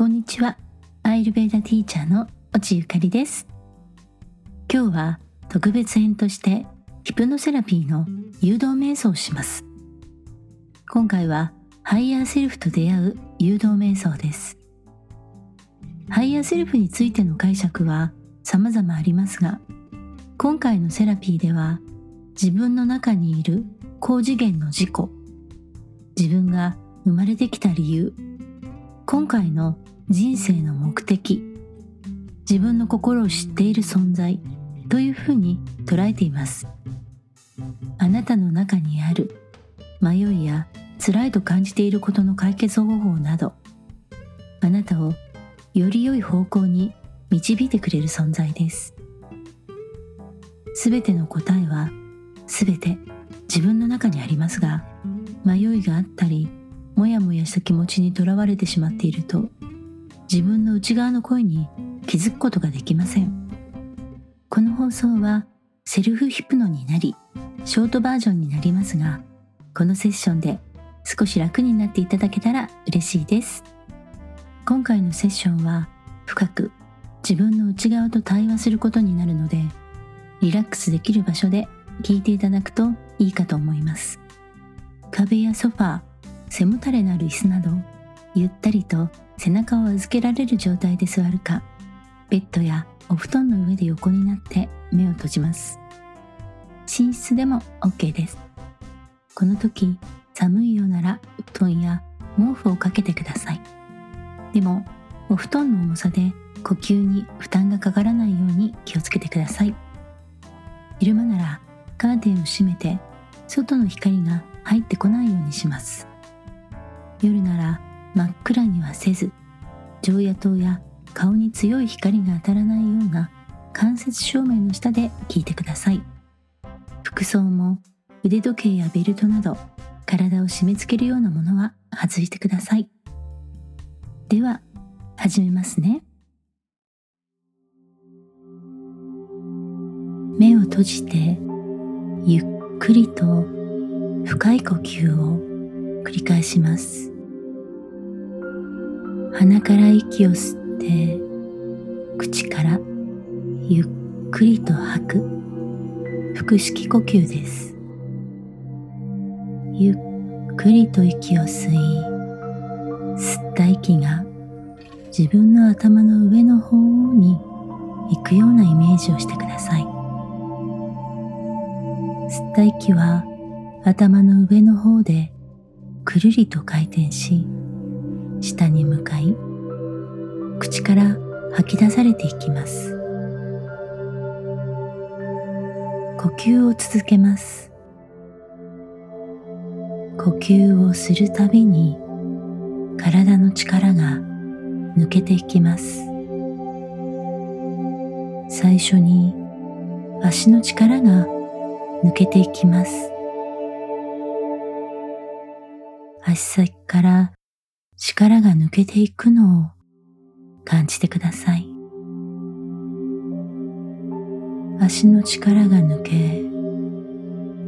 こんにちは。アーユルヴェーダティーチャーの越智ゆかりです。今日は特別編としてヒプノセラピーの誘導瞑想をします。今回はハイヤーセルフと出会う誘導瞑想です。ハイヤーセルフについての解釈は様々ありますが、今回のセラピーでは自分の中にいる高次元の自己、自分が生まれてきた理由、今回の人生の目的自分の心を知っている存在というふうに捉えています。あなたの中にある迷いや辛いと感じていることの解決方法などあなたをより良い方向に導いてくれる存在です。すべての答えはすべて自分の中にありますが迷いがあったりもやもやした気持ちにとらわれてしまっていると自分の内側の声に気づくことができません。この放送はセルフヒプノになりショートバージョンになりますがこのセッションで少し楽になっていただけたら嬉しいです。今回のセッションは深く自分の内側と対話することになるのでリラックスできる場所で聞いていただくといいかと思います。壁やソファー背もたれのある椅子などゆったりと背中を預けられる状態で座るかベッドやお布団の上で横になって目を閉じます。寝室でも OK です。この時寒いようなら布団や毛布をかけてください。でもお布団の重さで呼吸に負担がかからないように気をつけてください。昼間ならカーテンを閉めて外の光が入ってこないようにします。夜なら真っ暗にはせず常夜灯や顔に強い光が当たらないような間接照明の下で聞いてください。服装も腕時計やベルトなど体を締め付けるようなものは外してください。では始めますね。目を閉じてゆっくりと深い呼吸を繰り返します。鼻から息を吸って口からゆっくりと吐く。腹式呼吸です。ゆっくりと息を吸い吸った息が自分の頭の上の方に行くようなイメージをしてください。吸った息は頭の上の方でくるりと回転し下に向かい口から吐き出されていきます。呼吸を続けます。呼吸をするたびに体の力が抜けていきます。最初に足の力が抜けていきます。足先から力が抜けていくのを感じてください。足の力が抜け、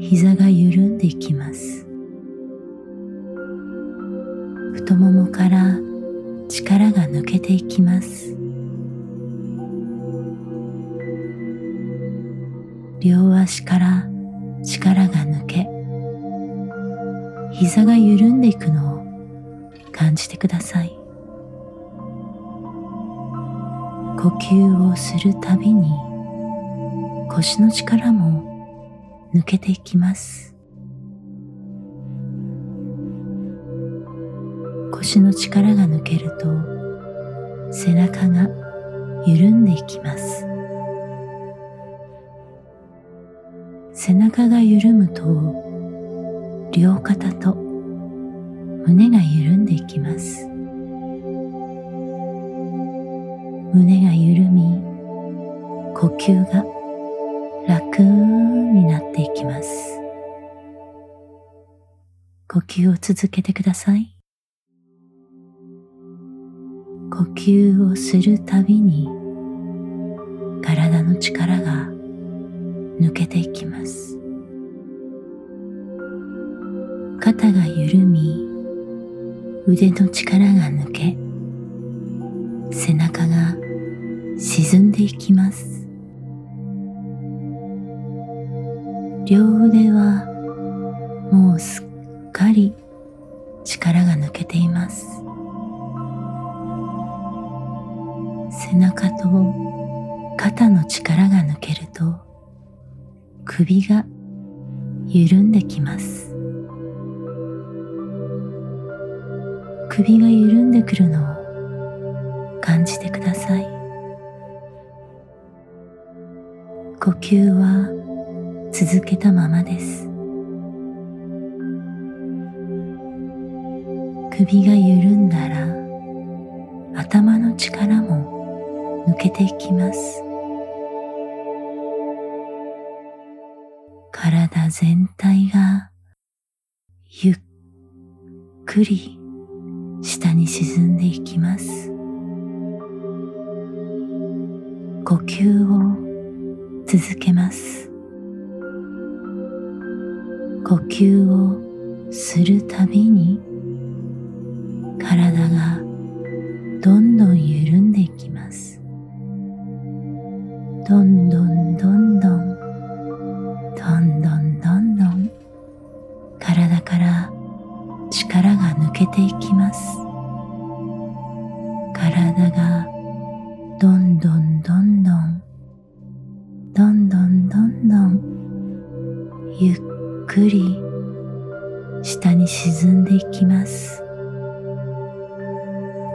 膝が緩んでいきます。太ももから力が抜けていきます。両足から力が抜け、膝が緩んでいくのを感じてください。呼吸をするたびに腰の力も抜けていきます。腰の力が抜けると背中が緩んでいきます。背中が緩むと両肩と胸が緩んでいきます。胸が緩み呼吸が楽になっていきます。呼吸を続けてください。呼吸をするたびに体の力が抜けていきます。肩が緩み腕の力が抜け背中が沈んでいきます。両腕はもうすっかり力が抜けています。背中と肩の力が抜けると首が緩んできます。首が緩んでくるのを感じてください。呼吸は続けたままです。首が緩んだら頭の力も抜けていきます。体全体がゆっくり下に沈んでいきます。呼吸を続けます。呼吸をするたびに体がどんどん緩んでいきます。どんどんどんどんどんどんどんどん体から力が抜けていきます。体がどんどんどんどんどんどんどんどんゆっくり下に沈んでいきます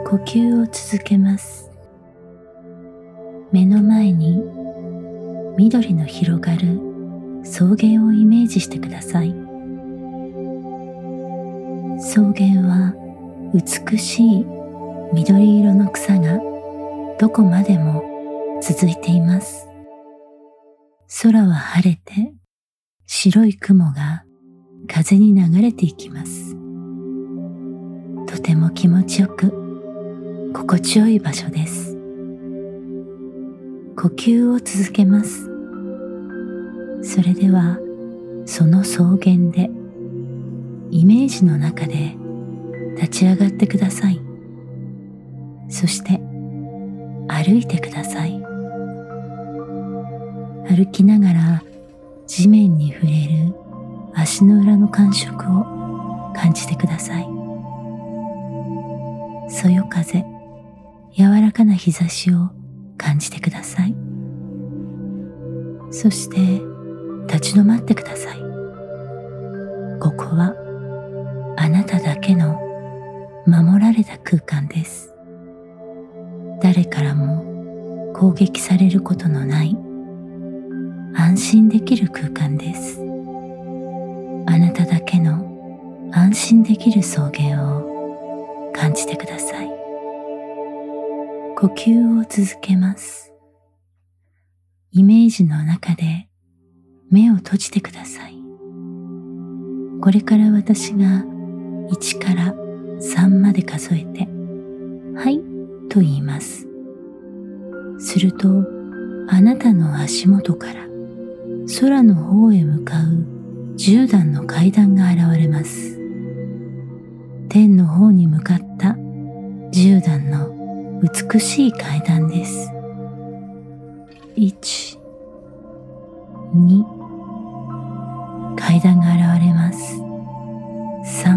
呼吸を続けます目の前に緑の広がる草原をイメージしてください草原は美しい緑色の草がどこまでも続いています。空は晴れて白い雲が風に流れていきます。とても気持ちよく心地よい場所です。呼吸を続けます。それではその草原でイメージの中で立ち上がってください。そして歩いてください。歩きながら地面に触れる足の裏の感触を感じてください。そよ風柔らかな日差しを感じてください。そして立ち止まってください。ここはあなただけの守られた空間です。誰からも攻撃されることのない安心できる空間です。あなただけの安心できる草原を感じてください。呼吸を続けます。イメージの中で目を閉じてください。これから私が1から3まで数えてはい。と言いますするとあなたの足元から空の方へ向かう10段の階段が現れます天の方に向かった10段の美しい階段です1 2階段が現れます。3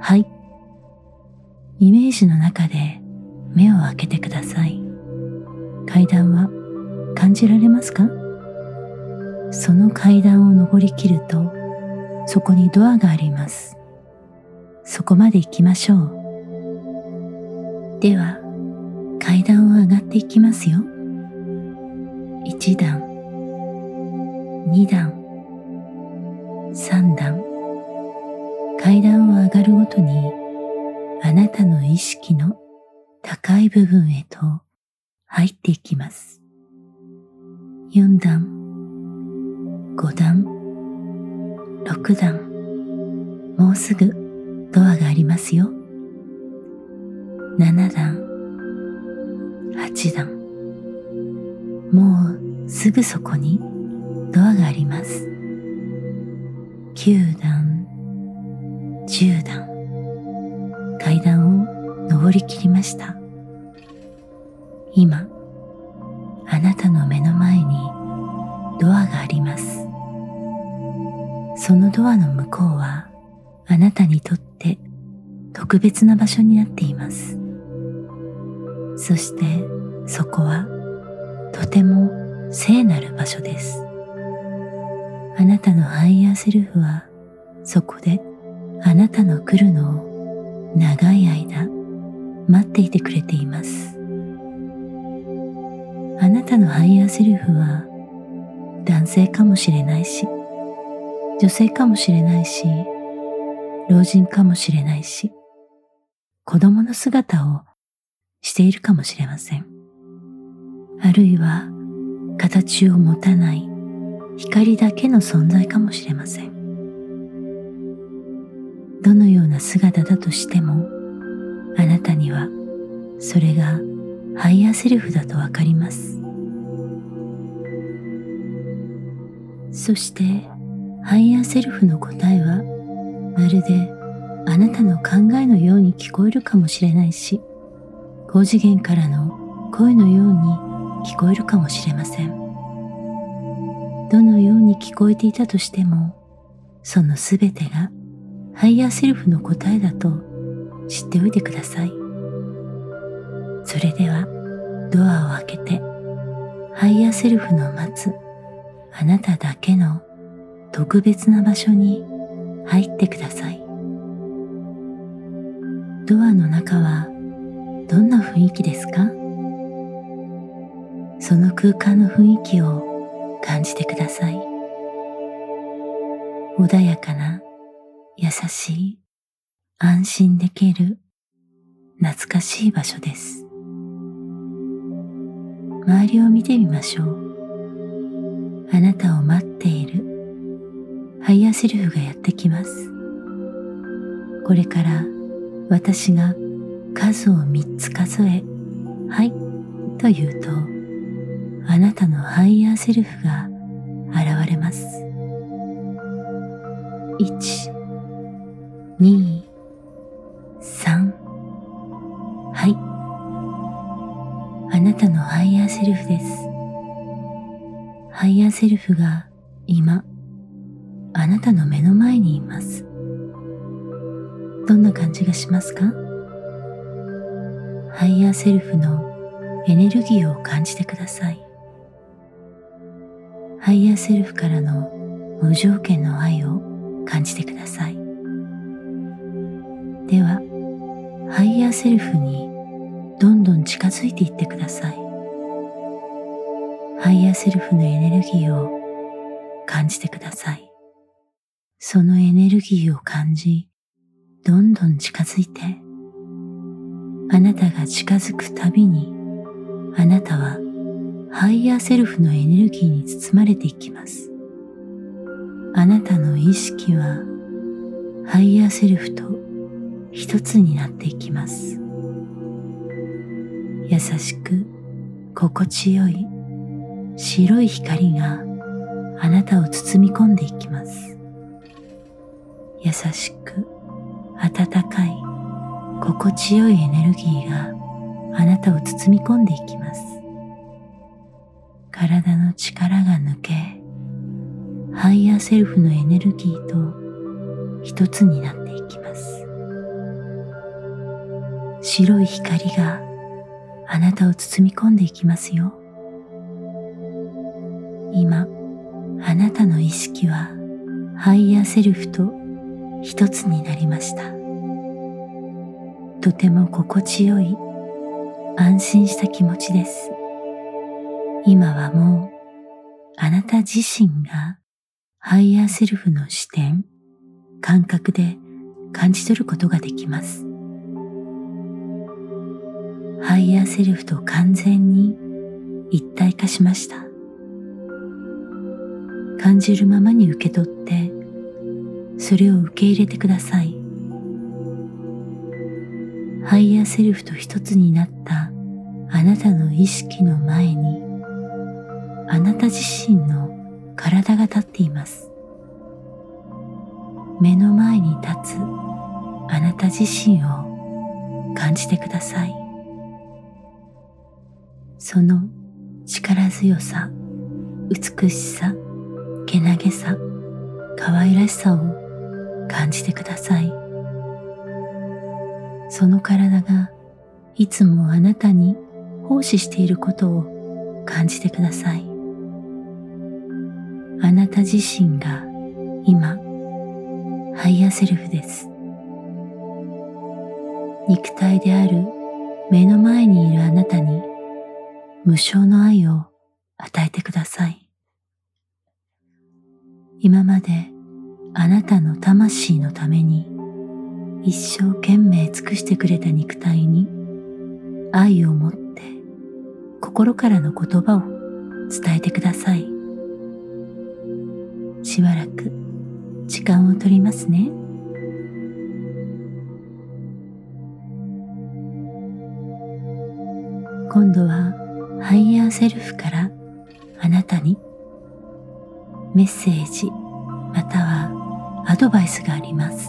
はい。イメージの中で目を開けてください。階段は感じられますか？その階段を登りきるとそこにドアがあります。そこまで行きましょう。では階段を上がっていきますよ。1段、2段、3段階段を上がるごとにあなたの意識の高い部分へと入っていきます。4段5段6段もうすぐドアがありますよ。7段8段もうすぐそこにドアがあります。9段10段階段を上りきりました。今あなたの目の前にドアがあります。そのドアの向こうはあなたにとって特別な場所になっています。そしてそこはとても聖なる場所です。あなたのハイヤーセルフはそこであなたの来るのを長い間待っていてくれています。あなたのハイヤーセルフは男性かもしれないし女性かもしれないし老人かもしれないし子供の姿をしているかもしれません。あるいは形を持たない光だけの存在かもしれません。どのような姿だとしてもあなたにはそれがハイヤーセルフだとわかります。そしてハイヤーセルフの答えはまるであなたの考えのように聞こえるかもしれないし高次元からの声のように聞こえるかもしれません。どのように聞こえていたとしてもそのすべてがハイヤーセルフの答えだと知っておいてください。それではドアを開けてハイヤーセルフの待つあなただけの特別な場所に入ってください。ドアの中はどんな雰囲気ですか？その空間の雰囲気を感じてください。穏やかな優しい安心できる懐かしい場所です。周りを見てみましょう。あなたを待っている。ハイヤーセルフがやってきます。これから私が数を3つ数えはいと言うとあなたのハイヤーセルフが現れます。1 2、たのハイヤーセルフです。ハイヤーセルフが今あなたの目の前にいます。どんな感じがしますか？ハイヤーセルフのエネルギーを感じてください。ハイヤーセルフからの無条件の愛を感じてください。ではハイヤーセルフにどんどん近づいていってください。ハイヤーセルフのエネルギーを感じてください。そのエネルギーを感じどんどん近づいてあなたが近づくたびにあなたはハイヤーセルフのエネルギーに包まれていきます。あなたの意識はハイヤーセルフと一つになっていきます。優しく心地よい白い光があなたを包み込んでいきます。優しく温かい心地よいエネルギーがあなたを包み込んでいきます。体の力が抜けハイヤーセルフのエネルギーと一つになっていきます。白い光があなたを包み込んでいきますよ。今あなたの意識はハイヤーセルフと一つになりました。とても心地よい安心した気持ちです。今はもうあなた自身がハイヤーセルフの視点感覚で感じ取ることができます。ハイヤーセルフと完全に一体化しました。感じるままに受け取ってそれを受け入れてください。ハイヤーセルフと一つになったあなたの意識の前にあなた自身の体が立っています。目の前に立つあなた自身を感じてください。その力強さ、美しさ、けなげさ、可愛らしさを感じてください。その体がいつもあなたに奉仕していることを感じてください。あなた自身が今、ハイヤーセルフです。肉体である目の前にいるあなたに無償の愛を与えてください。今まであなたの魂のために一生懸命尽くしてくれた肉体に愛を持って心からの言葉を伝えてください。しばらく時間をとりますね。今度はハイヤーセルフからあなたにメッセージまたはアドバイスがあります。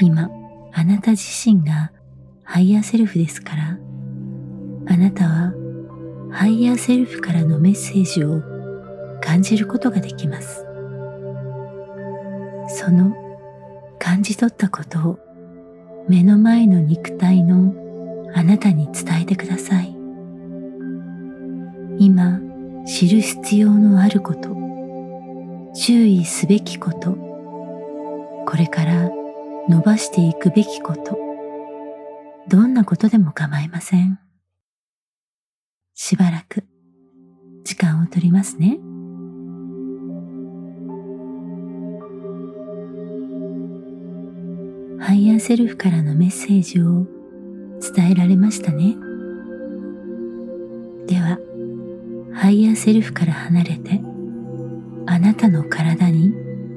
今、あなた自身がハイヤーセルフですから、あなたはハイヤーセルフからのメッセージを感じることができます。その感じ取ったことを目の前の肉体のあなたに伝えてください。今知る必要のあること、注意すべきこと、これから伸ばしていくべきこと、どんなことでも構いません。しばらく時間をとりますね。ハイヤーセルフからのメッセージを伝えられましたね。では、ハイヤーセルフから離れて、あなたの体に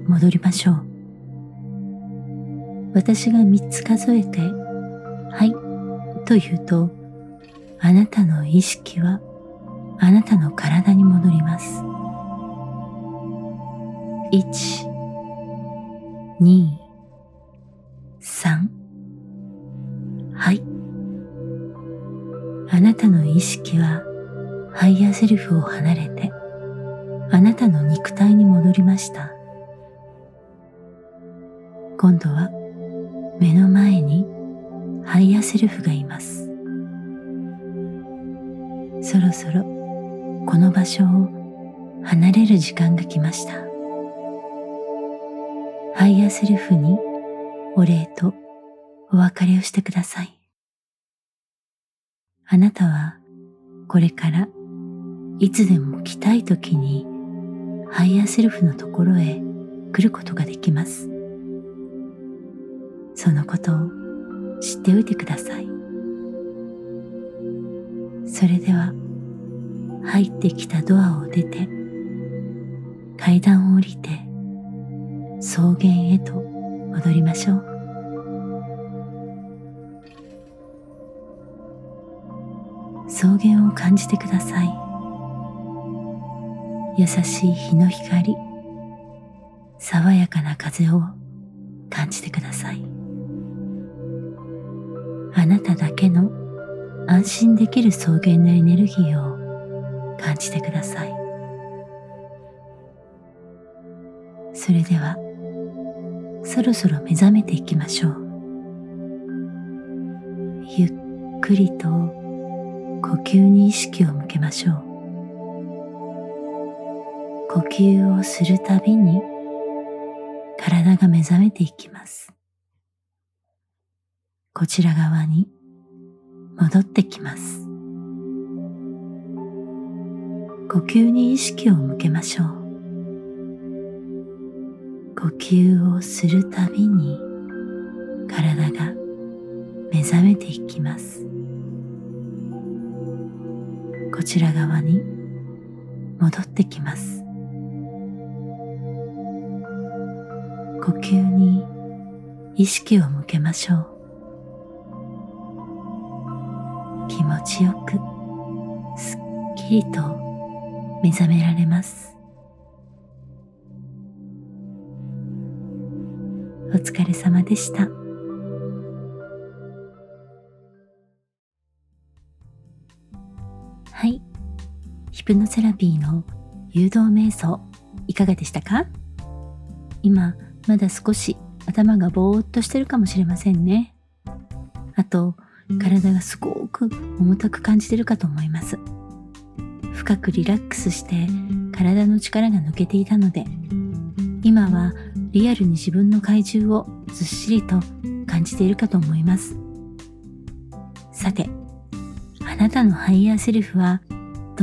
戻りましょう。私が三つ数えて、はい、と言うと、あなたの意識はあなたの体に戻ります。1、2、3、はい。あなたの意識はハイヤーセルフを離れてあなたの肉体に戻りました。今度は目の前にハイヤーセルフがいます。そろそろこの場所を離れる時間が来ました。ハイヤーセルフにお礼とお別れをしてください。あなたはこれからいつでも来たい時にハイヤーセルフのところへ来ることができます。そのことを知っておいてください。それでは入ってきたドアを出て階段を降りて草原へと戻りましょう。草原を感じてください。優しい日の光爽やかな風を感じてください。あなただけの安心できる草原のエネルギーを感じてください。それではそろそろ目覚めていきましょう。ゆっくりと呼吸に意識を向けましょう。呼吸をするたびに体が目覚めていきます。こちら側に戻ってきます。呼吸に意識を向けましょう。呼吸をするたびに体が目覚めていきます。こちら側に戻ってきます。呼吸に意識を向けましょう。気持ちよくすっきりと目覚められます。お疲れ様でした。ヒプノセラピーの誘導瞑想いかがでしたか？今まだ少し頭がぼーっとしてるかもしれませんね。あと体がすごく重たく感じてるかと思います。深くリラックスして体の力が抜けていたので今はリアルに自分の怪獣をずっしりと感じているかと思います。さて、あなたのハイヤーセルフは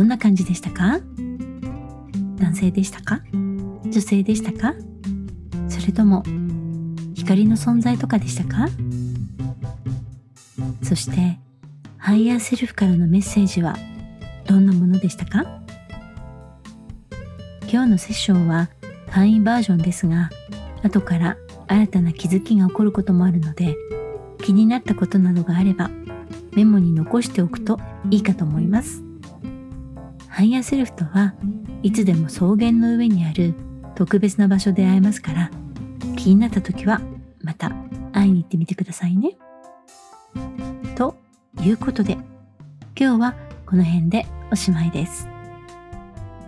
どんな感じでしたか？男性でしたか？女性でしたか？それとも光の存在とかでしたか？そしてハイヤーセルフからのメッセージはどんなものでしたか？今日のセッションは簡易バージョンですが後から新たな気づきが起こることもあるので気になったことなどがあればメモに残しておくといいかと思います。ハイヤーセルフとはいつでも草原の上にある特別な場所で会えますから気になった時はまた会いに行ってみてくださいね。ということで今日はこの辺でおしまいです。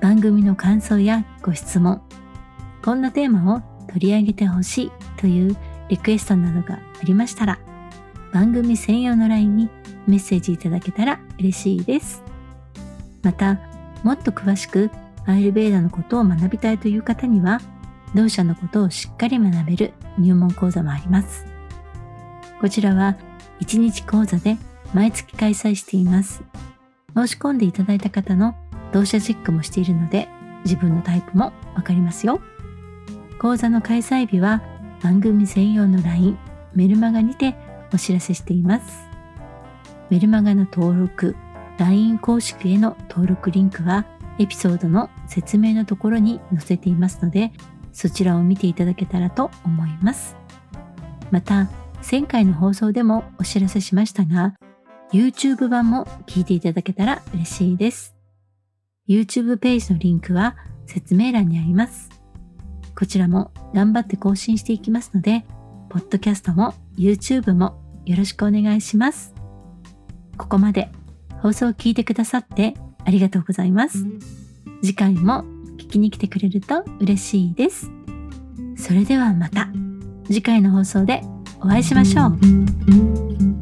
番組の感想やご質問こんなテーマを取り上げてほしいというリクエストなどがありましたら番組専用の LINE にメッセージいただけたら嬉しいです。またもっと詳しくアイルベーダのことを学びたいという方には同社のことをしっかり学べる入門講座もあります。こちらは1日講座で毎月開催しています。申し込んでいただいた方の同社チェックもしているので自分のタイプもわかりますよ。講座の開催日は番組専用の LINE メルマガにてお知らせしています。メルマガの登録、LINE 公式への登録リンクはエピソードの説明のところに載せていますのでそちらを見ていただけたらと思います。また、前回の放送でもお知らせしましたが、YouTube 版も聞いていただけたら嬉しいです。YouTube ページのリンクは説明欄にあります。こちらも頑張って更新していきますので、ポッドキャストも YouTube もよろしくお願いします。ここまで放送を聞いてくださってありがとうございます。次回も聞きに来てくれると嬉しいです。それではまた次回の放送でお会いしましょう。